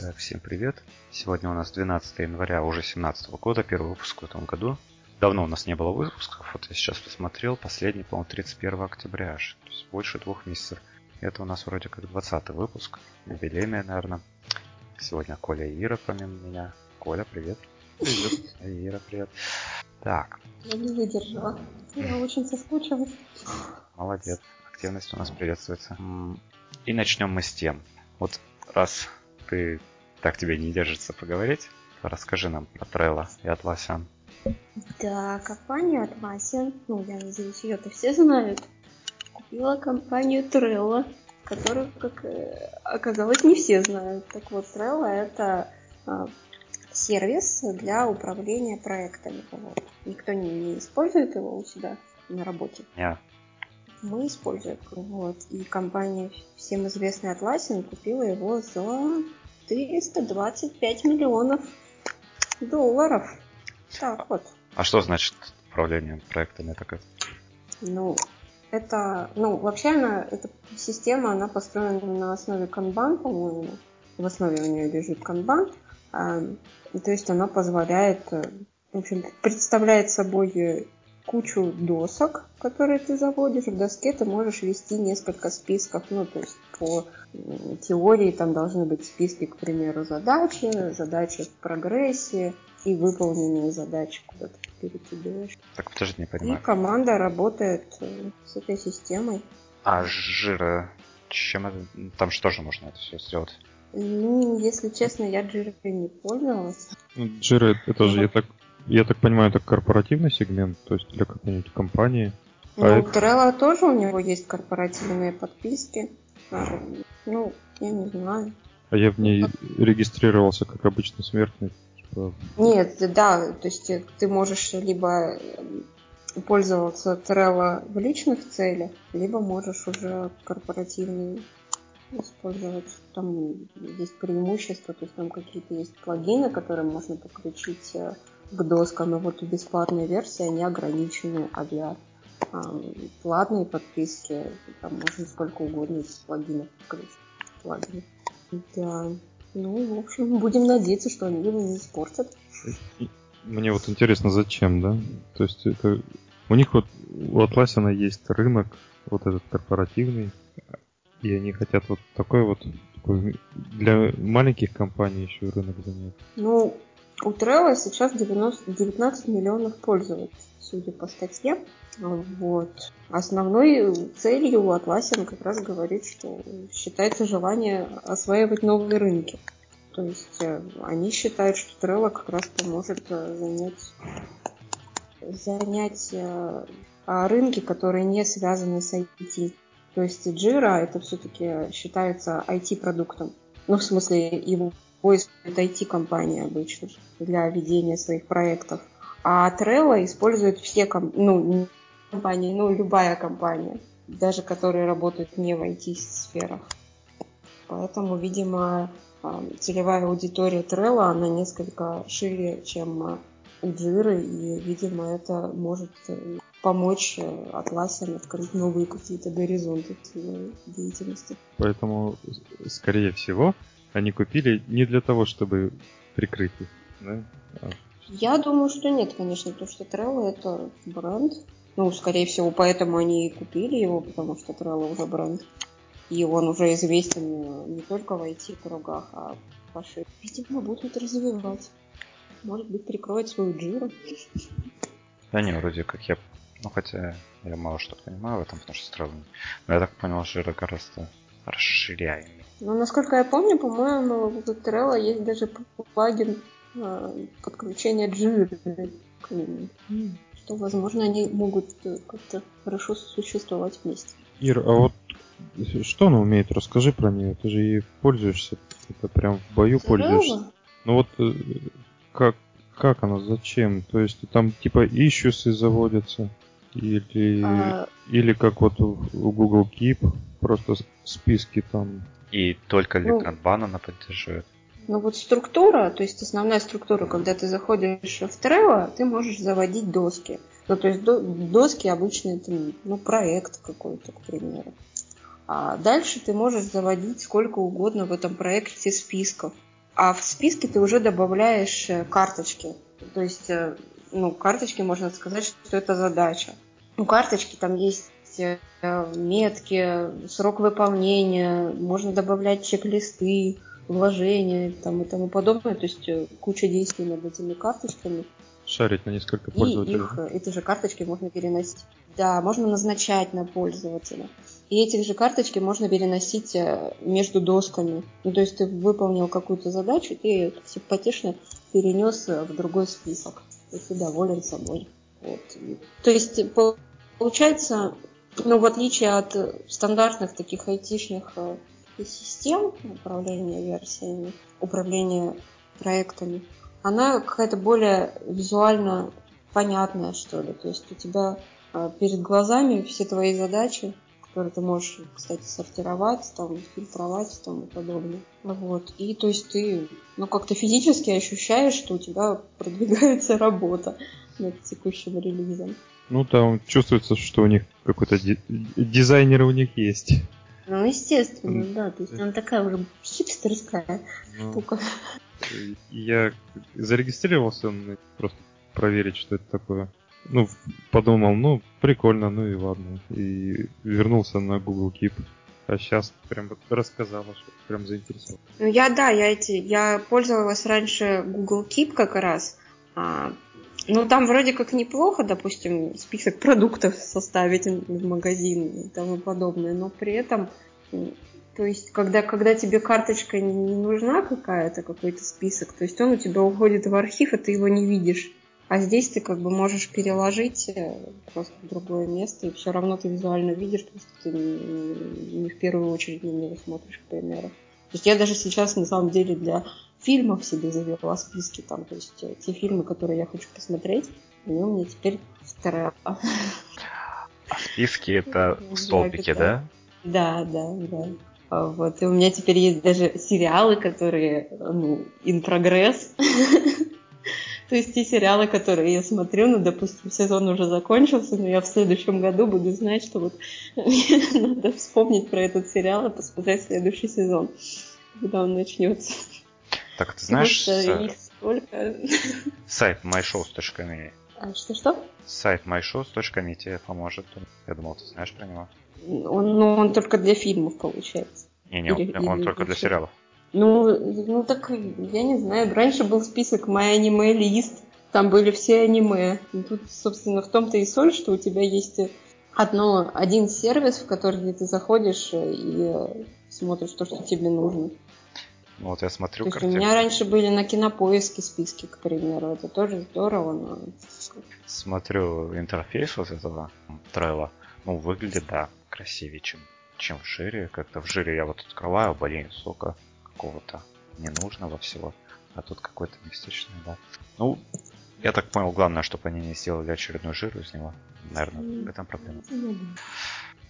Так, всем привет. Сегодня у нас 12 января уже 17 года, первый выпуск в этом году. Давно у нас не было выпусков, вот я сейчас посмотрел, последний, по-моему, 31 октября аж, то есть больше двух месяцев. Это у нас вроде как 20 выпуск, юбилейный, наверное. Сегодня Коля и Ира помимо меня. Коля, привет. Привет. Ира, привет. Так. Я не выдержала. Я очень соскучилась. Молодец. Активность у нас приветствуется. И начнем мы с тем. Вот раз ты так тебе не держится поговорить, расскажи нам про Trello и Atlassian. Да, компания Atlassian, ну, я надеюсь, ее-то все знают, купила компанию Trello, которую, как э, оказалось, не все знают. Так вот, Trello — это а, сервис для управления проектами. Никто не, не использует его у себя на работе. Yeah. Мы используем. Вот. И компания, всем известная Atlassian, купила его за 325 миллионов долларов. Так вот. А что значит управление проектами такое? Ну, это, ну, вообще она, эта система, она построена на основе канбан, по-моему. В основе у нее лежит канбан. А, то есть она позволяет, э, в общем, представляет собой кучу досок, которые ты заводишь. В доске ты можешь вести несколько списков. Ну, то есть по теории там должны быть списки, к примеру, задачи, задачи в прогрессе и выполненные задачи, куда ты перекидываешь. Так, подожди, не понимаю. И команда работает э, с этой системой. А жира, чем это? Там что же можно это все сделать? Ну, если честно, я Jira не пользовалась. Ну, Jira это же, я так я так понимаю, это корпоративный сегмент, то есть для какой-нибудь компании. Ну, а это... Trello тоже у него есть корпоративные подписки. А, ну, я не знаю. А я в ней регистрировался как обычный смертный. Типа... Нет, да, то есть ты можешь либо пользоваться Trello в личных целях, либо можешь уже корпоративный использовать. Там есть преимущества, то есть там какие-то есть плагины, которые можно подключить э, к доскам, и вот бесплатные версии, они ограничены, а для э, платной подписки там можно сколько угодно плагинов открыть. Плагины. Да. Ну, в общем, будем надеяться, что они его не испортят. Мне вот интересно, зачем, да? То есть это... У них вот, у Atlassian есть рынок, вот этот корпоративный, и они хотят вот такой вот такой для маленьких компаний еще рынок занять. Ну, у Trello сейчас 90, 19 миллионов пользователей, судя по статье. Вот. Основной целью у Atlassian как раз говорит, что считается желание осваивать новые рынки. То есть э, они считают, что Trello как раз поможет э, занять, занять э, рынки, которые не связаны с IT. То есть Jira это все-таки считается IT-продуктом. Ну, в смысле, его использует IT-компания обычно для ведения своих проектов. А Trello используют все ком- ну, компании, ну, любая компания, даже которые работают не в IT-сферах. Поэтому, видимо, целевая аудитория Trello, она несколько шире, чем у Jira, и, видимо, это может э, помочь Atlassian открыть новые какие-то горизонты деятельности. Поэтому, скорее всего, они купили не для того, чтобы прикрыть их, да? А... Я думаю, что нет, конечно, потому что Trello это бренд. Ну, скорее всего, поэтому они и купили его, потому что Trello уже бренд. И он уже известен не только в IT-кругах, а пошире. Видимо, будут развивать. Может быть, прикроет свою джиру. Да не, вроде как я... Ну, хотя я мало что понимаю в этом, потому что странно. Но я так понял, что это гораздо расширяемый. Ну, насколько я помню, по-моему, у Trello есть даже плагин э, подключения джиры к нему. Что, возможно, они могут э, как-то хорошо существовать вместе. Ир, а вот что она умеет? Расскажи про нее. Ты же ей пользуешься. Это прям в бою Trello? пользуешься. Ну вот э, как, как она, зачем? То есть там типа issues заводятся? Или, а... или как вот у Google Keep, просто списки там. И только ли ну, Kanban она поддерживает? Ну вот структура, то есть основная структура, когда ты заходишь в Trello, ты можешь заводить доски. Ну, то есть до, доски обычно это, ну, проект какой-то, к примеру. А дальше ты можешь заводить сколько угодно в этом проекте списков. А в списке ты уже добавляешь э, карточки. То есть, э, ну, карточки можно сказать, что это задача. У карточки там есть э, метки, срок выполнения, можно добавлять чек-листы, вложения там, и тому подобное. То есть куча действий над этими карточками. Шарить на несколько пользователей. И их, эти же карточки можно переносить. Да, можно назначать на пользователя. И эти же карточки можно переносить э, между досками. Ну, то есть ты выполнил какую-то задачу, ты ее симпатично перенес э, в другой список. И ты доволен собой. Вот. То есть получается, ну, в отличие от стандартных таких айтишных э, систем управления версиями, управления проектами, она какая-то более визуально понятная, что ли. То есть у тебя перед глазами все твои задачи, которые ты можешь, кстати, сортировать, там, фильтровать и тому подобное. Вот. И то есть ты, ну, как-то физически ощущаешь, что у тебя продвигается работа над текущим релизом. Ну, там чувствуется, что у них какой-то ди- дизайнер у них есть. Ну, естественно, да. То есть она такая уже хипстерская ну, штука. Я зарегистрировался просто проверить, что это такое ну, подумал, ну, прикольно, ну и ладно. И вернулся на Google Keep. А сейчас прям вот рассказала, что прям заинтересовал. Ну я да, я эти, я пользовалась раньше Google Keep как раз. А, ну там вроде как неплохо, допустим, список продуктов составить в магазин и тому подобное, но при этом, то есть когда, когда тебе карточка не нужна какая-то, какой-то список, то есть он у тебя уходит в архив, а ты его не видишь. А здесь ты как бы можешь переложить э, просто в другое место, и все равно ты визуально видишь, просто ты не, не в первую очередь на него смотришь, к примеру. То есть я даже сейчас на самом деле для фильмов себе завела списки там, то есть э, те фильмы, которые я хочу посмотреть, они у меня теперь вторая. А списки это столбики, да? Да, да, да. Вот, и у меня теперь есть даже сериалы, которые, ну, in progress. То есть те сериалы, которые я смотрю, ну, допустим, сезон уже закончился, но я в следующем году буду знать, что вот надо вспомнить про этот сериал и посмотреть следующий сезон, когда он начнется. Так, ты знаешь... сколько. Сайт myshows.me. А, что-что? Сайт myshows.me тебе поможет. Я думал, ты знаешь про него. Он, ну, он только для фильмов, получается. Не-не, он, или, он или только для сериалов. Ну, ну так, я не знаю. Раньше был список My Anime List, там были все аниме. И тут, собственно, в том-то и соль, что у тебя есть одно, один сервис, в который ты заходишь и смотришь то, что тебе нужно. Ну, вот я смотрю То есть у меня раньше были на кинопоиске списки, к примеру. Это тоже здорово, но... Смотрю интерфейс вот этого трейла. Ну, выглядит, да, красивее, чем, чем в жире. Как-то в жире я вот открываю, блин, сока какого-то ненужного всего. А тут какой-то местечный, да. Ну, я так понял, главное, чтобы они не сделали очередной жир из него. Наверное, в этом проблема.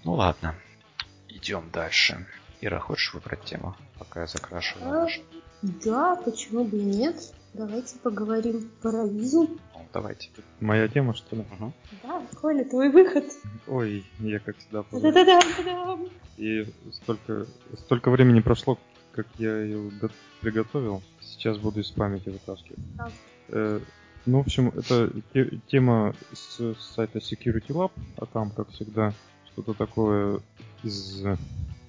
Ну ладно, идем дальше. Ира, хочешь выбрать тему, пока я закрашиваю? А, да, почему бы и нет? Давайте поговорим про визу. Ну, давайте. Моя тема, что ли? Угу. Да, Коля, твой выход. Ой, я как всегда Да-да-да. И столько, столько времени прошло, как я ее приготовил. Сейчас буду из памяти вытаскивать. Э, ну, в общем, это те, тема с сайта Security Lab, а там, как всегда, что-то такое из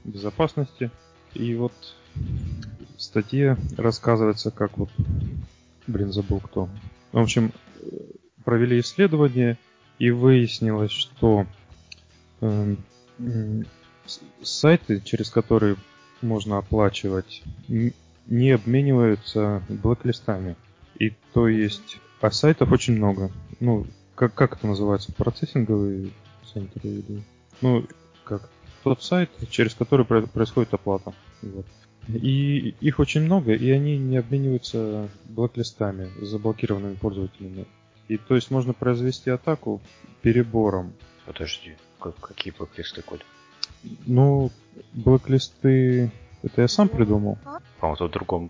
безопасности. И вот в статье рассказывается, как вот... Блин, забыл кто. В общем, провели исследование, и выяснилось, что э, сайты, через которые можно оплачивать, не обмениваются блэк-листами. И то есть, а сайтов очень много. Ну, как, как это называется? Процессинговые центры или... Ну, как? Тот сайт, через который происходит оплата. Вот. И их очень много, и они не обмениваются блэк-листами с заблокированными пользователями. И то есть можно произвести атаку перебором. Подожди, как, какие блэк-листы, Коль? Ну, блэк-листы это я сам придумал. По-моему, тут в другом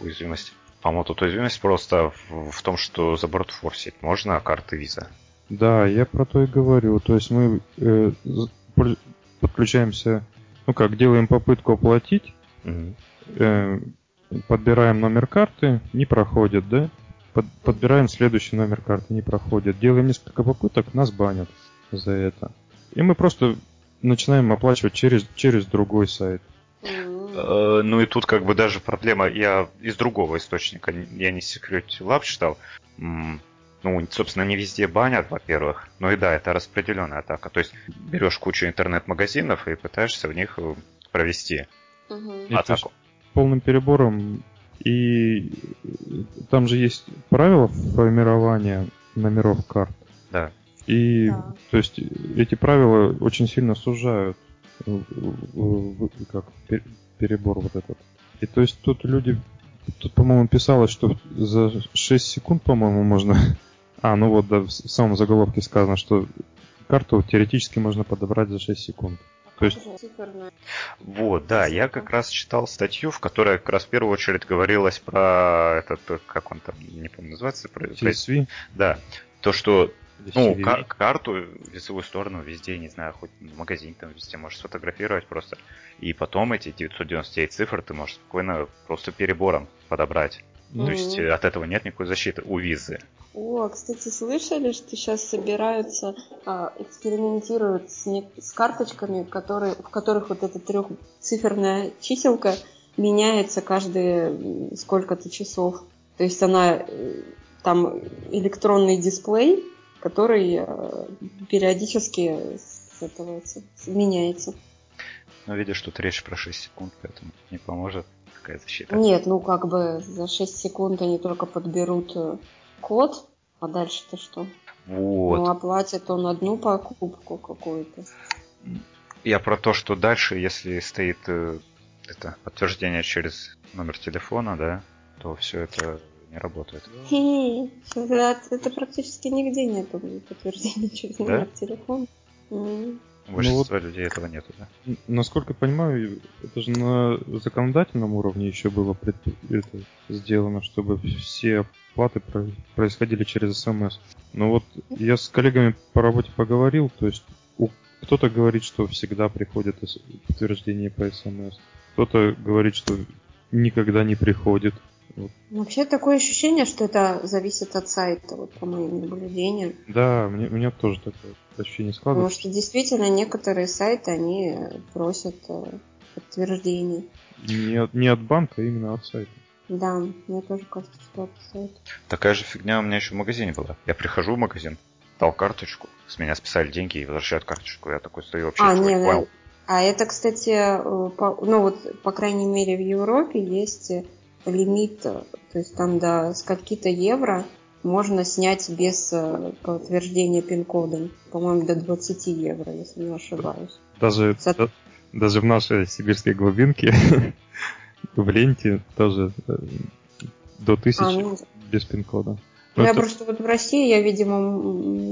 уязвимость. По-моему, тут уязвимость просто в, в том, что за форсить можно карты виза. Да, я про то и говорю. То есть мы э, подключаемся, ну как, делаем попытку оплатить, угу. э, подбираем номер карты, не проходит, да? Под, подбираем следующий номер карты, не проходит. Делаем несколько попыток, нас банят за это. И мы просто начинаем оплачивать через, через другой сайт. Э, ну и тут как бы даже проблема, я из другого источника, я не Security Lab читал, ну, собственно, не везде банят, во-первых. Ну и да, это распределенная атака. То есть берешь кучу интернет-магазинов и пытаешься в них э, провести угу. атаку. Полным перебором. И там же есть правила формирования номеров карт. Да. И да. то есть эти правила очень сильно сужают как перебор вот этот. И то есть тут люди, тут, по-моему, писалось, что за 6 секунд, по-моему, можно... А, ну вот, да, в самом заголовке сказано, что карту теоретически можно подобрать за 6 секунд. То есть... Вот, да, я как раз читал статью, в которой как раз в первую очередь говорилось про этот, как он там, не помню, называется? Про... CSV? Да, то, что ну, кар- карту, лицевую сторону везде, не знаю, хоть в магазине там везде можешь сфотографировать просто. И потом эти 999 цифр ты можешь спокойно просто перебором подобрать. Mm-hmm. То есть э, от этого нет никакой защиты у визы. О, кстати, слышали, что сейчас собираются, а, экспериментируют с, не, с карточками, которые, в которых вот эта трехциферная чиселка меняется каждые сколько-то часов. То есть она э, там электронный дисплей, который э, периодически с меняется. Но видишь, тут речь про 6 секунд, поэтому не поможет такая защита. Нет, ну как бы за 6 секунд они только подберут код, а дальше-то что? Вот. Ну, оплатит он одну покупку какую-то. Я про то, что дальше, если стоит э, это подтверждение через номер телефона, да, то все это не работает. Это практически нигде нет подтверждения через номер телефона. У большинства ну, людей этого нету, да? Насколько понимаю, это же на законодательном уровне еще было это сделано, чтобы все оплаты происходили через СМС. Но вот я с коллегами по работе поговорил, то есть кто-то говорит, что всегда приходит подтверждение по СМС, кто-то говорит, что никогда не приходит. Вообще такое ощущение, что это зависит от сайта, вот по моим наблюдениям. Да, мне, у меня тоже такое ощущение складывается. Потому что действительно некоторые сайты, они просят э, подтверждений. Не от, не от банка, а именно от сайта. Да, мне тоже кажется, что от сайта. Такая же фигня у меня еще в магазине была. Я прихожу в магазин, дал карточку, с меня списали деньги и возвращают карточку. Я такой стою вообще. А, нет, понял. А это, кстати, э, по, ну вот, по крайней мере, в Европе есть лимит, то есть там до скольки-то евро можно снять без э, подтверждения пин-кодом. По-моему, до 20 евро, если не ошибаюсь. Даже, Со... да, даже в нашей сибирской глубинке в ленте тоже э, до 1000 а, ну... без пин-кода. Ну, я это... просто вот в России я, видимо,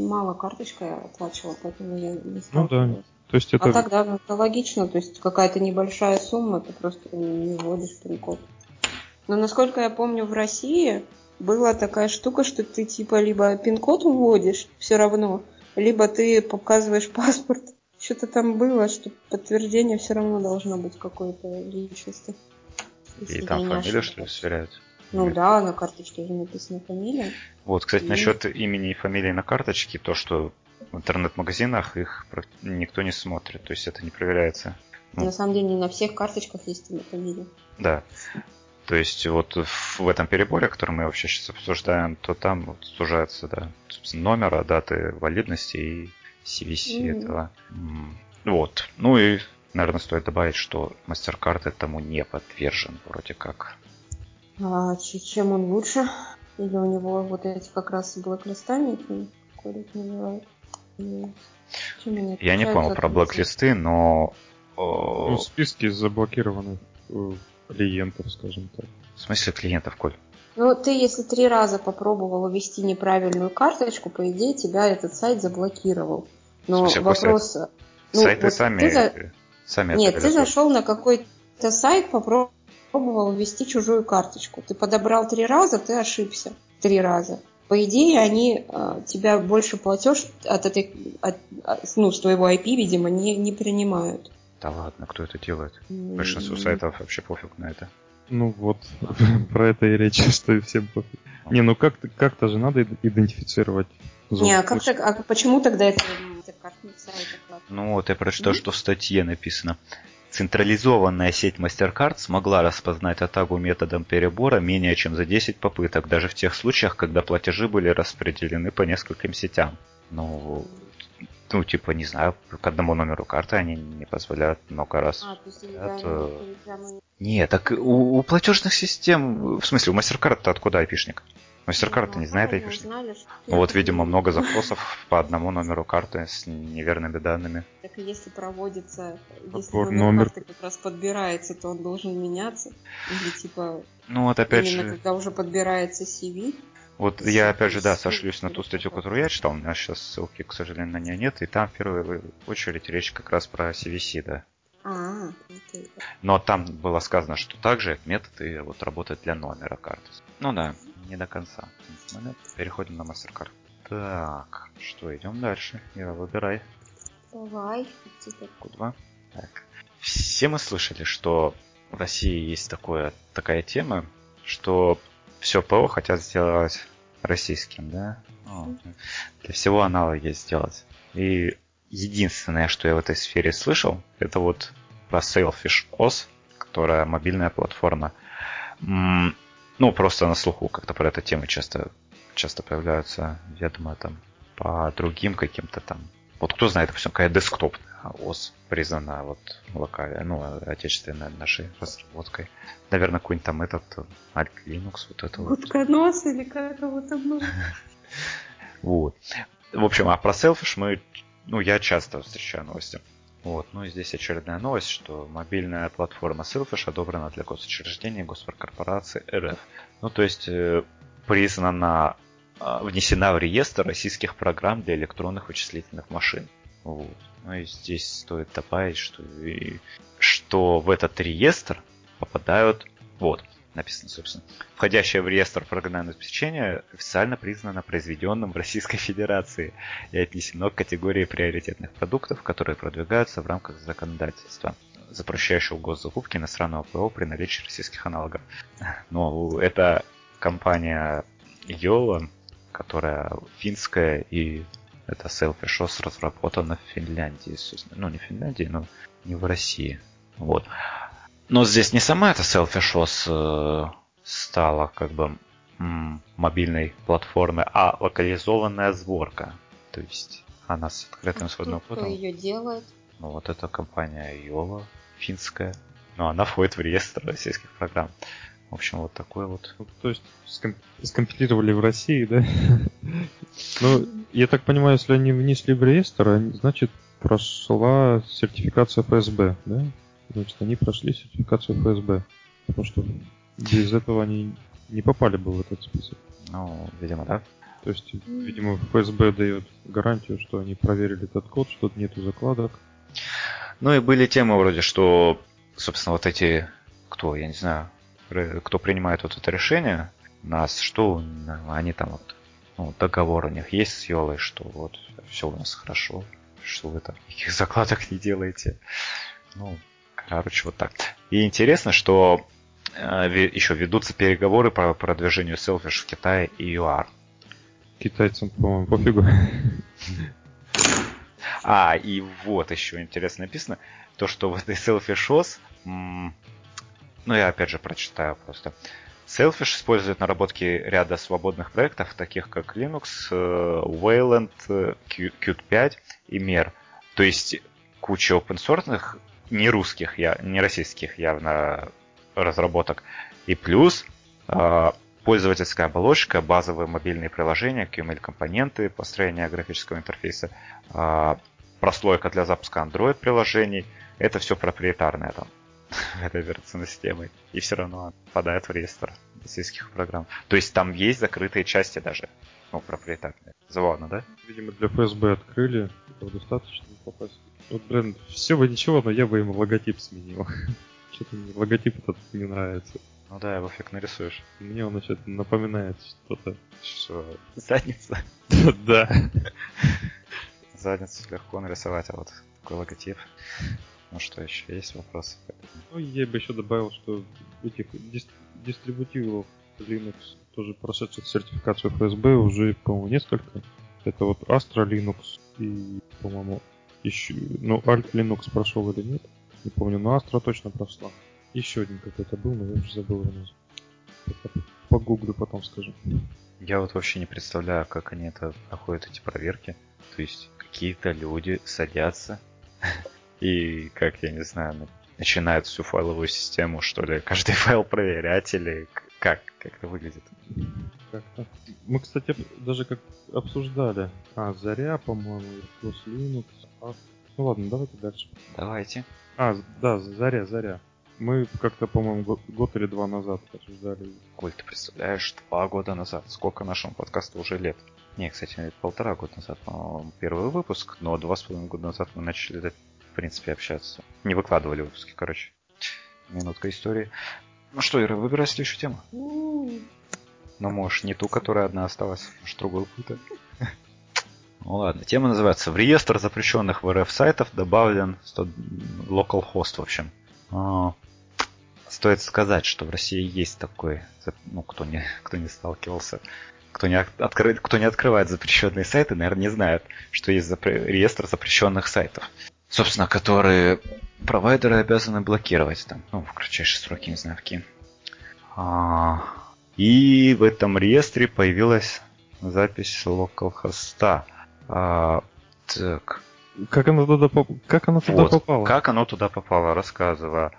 мало карточкой оплачивала, поэтому я не Ну да. То есть это... А тогда это логично, то есть какая-то небольшая сумма, ты просто не вводишь пин-код. Но насколько я помню, в России была такая штука, что ты типа либо пин-код вводишь все равно, либо ты показываешь паспорт. Что-то там было, что подтверждение все равно должно быть какой-то личности. И там фамилию, что ли, сверяют? Ну Нет. да, на карточке же написана фамилия. Вот, кстати, и... насчет имени и фамилии на карточке, то, что в интернет-магазинах их никто не смотрит, то есть это не проверяется. На самом деле не на всех карточках есть имя фамилия. Да. То есть вот в этом переборе, который мы вообще сейчас обсуждаем, то там вот сужается, да, собственно, номера, даты валидности и CVC mm-hmm. этого. Вот. Ну и, наверное, стоит добавить, что MasterCard этому не подвержен вроде как. А чем он лучше? Или у него вот эти как раз блэк-листами, называют? Я не понял про блэк-листы, но... Ну, списки заблокированных э, клиентов, скажем так. В смысле клиентов, Коль? Ну, ты, если три раза попробовал ввести неправильную карточку, по идее, тебя этот сайт заблокировал. Но смысле, вопрос... Сайт? Ну, Сайты вот сами, за... сами Нет, ты зашел на какой-то сайт, попробовал ввести чужую карточку. Ты подобрал три раза, ты ошибся три раза. По идее, они э, тебя больше платеж от этой, от, ну, с твоего IP, видимо, не, не принимают. Да ладно, кто это делает? Большинство сайтов вообще пофиг на это. Ну вот, про это и речь, что и всем пофиг. Не, ну как-то как же надо идентифицировать зон. Не, а, как так, а почему тогда это как Ну вот я прочитал, mm-hmm. что в статье написано. Централизованная сеть MasterCard смогла распознать атаку методом перебора менее чем за 10 попыток, даже в тех случаях, когда платежи были распределены по нескольким сетям. Ну, ну, типа, не знаю, к одному номеру карты они не позволяют много раз. А, то есть это... Не, так у, у платежных систем, в смысле, у MasterCard-то откуда айпишник? MasterCard-то не знает айпишник. Ну, вот, видимо, много запросов по одному номеру карты с неверными данными. Так и если проводится, если номер, номер карты как раз подбирается, то он должен меняться? Или типа... Ну, вот опять именно же... когда уже подбирается CV? Вот я опять же, да, сошлюсь на ту статью, которую я читал. У меня сейчас ссылки, к сожалению, на нее нет. И там в первую очередь речь как раз про CVC, да. А, окей. Но там было сказано, что также методы вот работают для номера карты. Ну да, не до конца. Переходим на MasterCard. Так, что, идем дальше. Ира, выбирай. Давай. Q2. Так. Все мы слышали, что в России есть такое, такая тема, что все ПО хотят сделать российским, да? О, для всего аналоги сделать. И единственное, что я в этой сфере слышал, это вот про Sailfish OS, которая мобильная платформа. Ну, просто на слуху как-то про эту тему часто, часто появляются, я думаю, там по другим каким-то там вот кто знает, допустим, какая десктоп ОС признана вот локально, ну, отечественной нашей разработкой. Наверное, какой-нибудь там этот Alt Linux, вот это вот. Утконос или как его там Вот. В общем, а про Selfish мы, ну, я часто встречаю новости. Вот, ну и здесь очередная новость, что мобильная платформа Selfish одобрена для госучреждений, госкорпораций РФ. Ну, то есть э, признана а, внесена в реестр российских программ для электронных вычислительных машин. Вот. Ну и здесь стоит добавить, что, что в этот реестр попадают, вот, написано, собственно, входящее в реестр программного обеспечения официально признано произведенным в Российской Федерации и отнесено к категории приоритетных продуктов, которые продвигаются в рамках законодательства запрещающего госзакупки иностранного ПО при наличии российских аналогов. Но это компания Yola которая финская, и это Selfish OS разработана в Финляндии. Ну, не в Финляндии, но не в России. Вот. Но здесь не сама эта Selfish э, стала как бы мобильной платформой, а локализованная сборка. То есть она с открытым а исходным кодом. Кто ее делает? Ну, вот эта компания Yola, финская. Но она входит в реестр российских программ. В общем, вот такой вот. Ну, то есть ском- скомпилировали в России, да? Ну, я так понимаю, если они внесли в реестр, значит, прошла сертификация ФСБ, да? Значит, они прошли сертификацию ФСБ. Потому что без этого они не попали бы в этот список. Ну, видимо, да. То есть, видимо, ФСБ дает гарантию, что они проверили этот код, что тут нету закладок. Ну и были темы вроде, что, собственно, вот эти, кто, я не знаю, кто принимает вот это решение, нас, что они там вот, ну, договор у них есть с Йолой, что вот все у нас хорошо, что вы там никаких закладок не делаете. Ну, короче, вот так. И интересно, что э, еще ведутся переговоры по продвижению Selfish в Китае и ЮАР. Китайцам, по-моему, пофигу. А, и вот еще интересно написано, то, что в этой Selfish OS ну, я опять же прочитаю просто. Selfish использует наработки ряда свободных проектов, таких как Linux, э, Wayland, э, Qt 5 и Mer. То есть куча open source не русских, не российских явно разработок. И плюс э, пользовательская оболочка, базовые мобильные приложения, QML-компоненты, построение графического интерфейса, прослойка для запуска Android-приложений. Это все проприетарное там этой операционной системой, и все равно попадает в реестр российских программ. То есть там есть закрытые части даже, ну, проприетарные. Забавно, да? Видимо, для ФСБ открыли, этого достаточно попасть. Вот, блин, все бы ничего, но я бы им логотип сменил. Что-то мне логотип этот не нравится. Ну да, его фиг нарисуешь. Мне он что-то напоминает что-то. Что? Задница? Да. Задницу легко нарисовать, а вот такой логотип. Ну что еще, есть вопросы? Ну, я бы еще добавил, что этих дис- дистрибутивов Linux, тоже прошедших сертификацию FSB, уже, по-моему, несколько. Это вот Astra Linux и, по-моему, еще, ну, Alt Linux прошел или нет, не помню, но Astra точно прошла. Еще один какой-то был, но я уже забыл его название. Погуглю потом скажу. Я вот вообще не представляю, как они это проходят, эти проверки. То есть какие-то люди садятся и, как я не знаю, начинают всю файловую систему, что ли, каждый файл проверять или как, как это выглядит? Как-то. Мы, кстати, даже как обсуждали. А, Заря, по-моему, плюс Linux. А... Ну ладно, давайте дальше. Давайте. А, да, Заря, Заря. Мы как-то, по-моему, год, год или два назад обсуждали. Коль, ты представляешь, два года назад. Сколько нашему подкасту уже лет? Не, кстати, полтора года назад, по-моему, первый выпуск, но два с половиной года назад мы начали, в принципе, общаться. Не выкладывали выпуски, короче. Минутка истории. Ну что, Ира, выбирай следующую тему. Ну, можешь не ту, которая одна осталась, может, другую какую-то. Ну ладно, тема называется «В реестр запрещенных в РФ сайтов добавлен localhost, в общем. А, стоит сказать, что в России есть такой, ну, кто не, кто не сталкивался, кто не, откры, кто не открывает запрещенные сайты, наверное, не знает, что есть запре- реестр запрещенных сайтов. Собственно, которые провайдеры обязаны блокировать там, ну, в кратчайшие сроки, не знаю, в какие. А, и в этом реестре появилась запись localhost. А, так. Как оно туда, поп... как оно туда вот. попало? Как оно туда попало, рассказываю.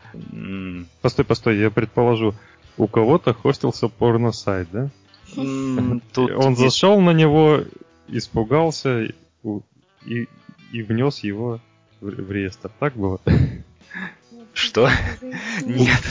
Постой, постой, я предположу, у кого-то хостился порно-сайт, да? Тут Он зашел на него, испугался и, и внес его в, реестр. Так было? Что? Нет.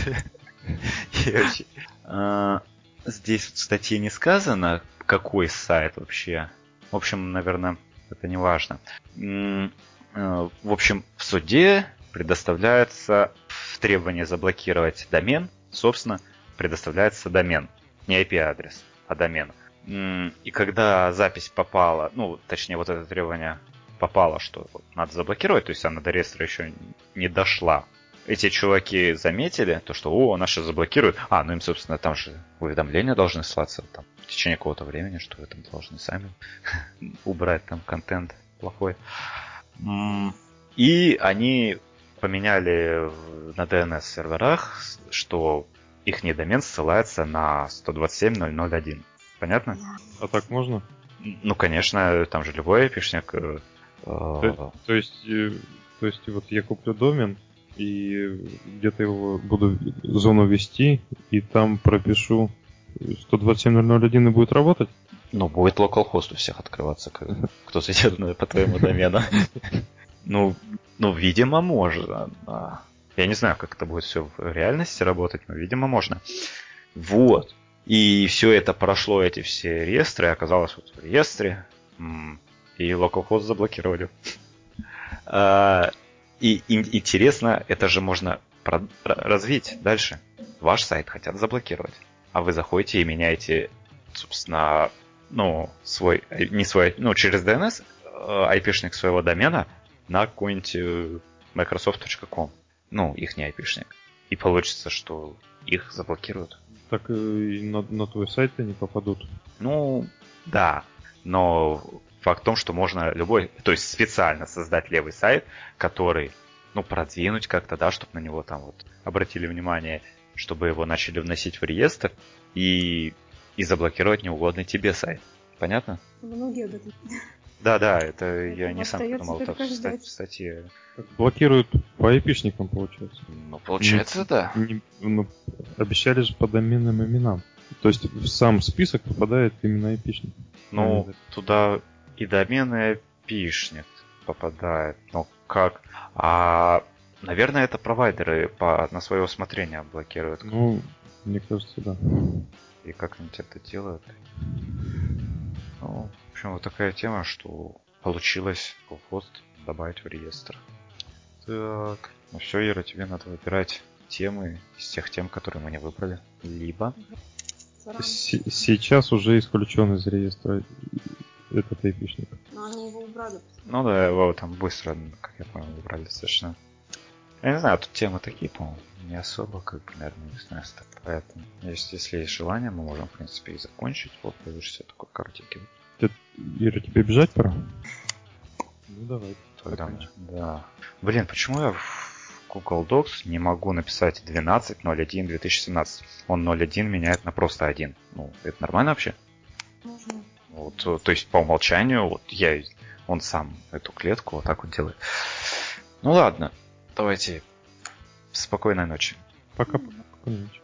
А, здесь в статье не сказано, какой сайт вообще. В общем, наверное, это не важно. Э, в общем, в суде предоставляется в требовании заблокировать домен, собственно, предоставляется домен, не IP-адрес, а домен. И когда запись попала, ну, точнее, вот это требование попало, что вот надо заблокировать, то есть она до реестра еще не дошла. Эти чуваки заметили, то что, о, наши заблокируют. А, ну им, собственно, там же уведомления должны слаться там, в течение какого-то времени, что вы там должны сами убрать там контент плохой. И они поменяли на DNS серверах, что их недомен ссылается на 127.0.0.1. Понятно? А так можно? Ну, конечно, там же любой айпишник. То, то есть, э, то есть вот я куплю домен и где-то его буду зону вести и там пропишу 127.0.0.1 и будет работать? Ну, будет localhost у всех открываться, кто зайдет по твоему домену. Ну, ну, видимо, можно. Я не знаю, как это будет все в реальности работать, но, видимо, можно. Вот. И все это прошло, эти все реестры, оказалось вот в реестре. И localhost заблокировали. А, и интересно, это же можно развить дальше. Ваш сайт хотят заблокировать. А вы заходите и меняете, собственно, ну, свой, не свой, ну, через DNS IP-шник э, своего домена на какой-нибудь э, microsoft.com. Ну, их не IP-шник. И получится, что их заблокируют. Так и на, на твой сайт они попадут. Ну, да. Но факт в том, что можно любой, то есть специально создать левый сайт, который, ну, продвинуть как-то, да, чтобы на него там вот обратили внимание, чтобы его начали вносить в реестр и, и заблокировать неугодный тебе сайт. Понятно? Многие об этом. Да, да, это, это я не сам придумал, это в статье. Блокируют по айпишникам, получается. Ну, получается, не, да. Не, ну, обещали же по доменным именам. То есть в сам список попадает именно айпишник. Ну, туда и домен, и айпишник попадает. Ну, как? А, наверное, это провайдеры по, на свое усмотрение блокируют. Ну, мне кажется, да. И как они это делают? Ну, в общем, вот такая тема, что получилось пост добавить в реестр. Так, ну все, Ира, тебе надо выбирать темы из тех тем, которые мы не выбрали. Либо... С- сейчас уже исключен из реестра этот эпичник. Но они его убрали. Ну да, его там быстро, как я понял, убрали достаточно Я не знаю, тут темы такие, по-моему, не особо, как бы, наверное, не знаю, поэтому, если, если есть желание, мы можем, в принципе, и закончить. Вот, появишься такой картинки. Ира, тебе бежать пора? Ну, давай. Тогда, да. Блин, почему я в Google Docs не могу написать 12.01.2017? Он 0.1 меняет на просто 1. Ну, это нормально вообще? Можно. Вот, то есть по умолчанию, вот я, он сам эту клетку вот так вот делает. Ну ладно, давайте. Спокойной ночи. Пока. Спокойной ночи.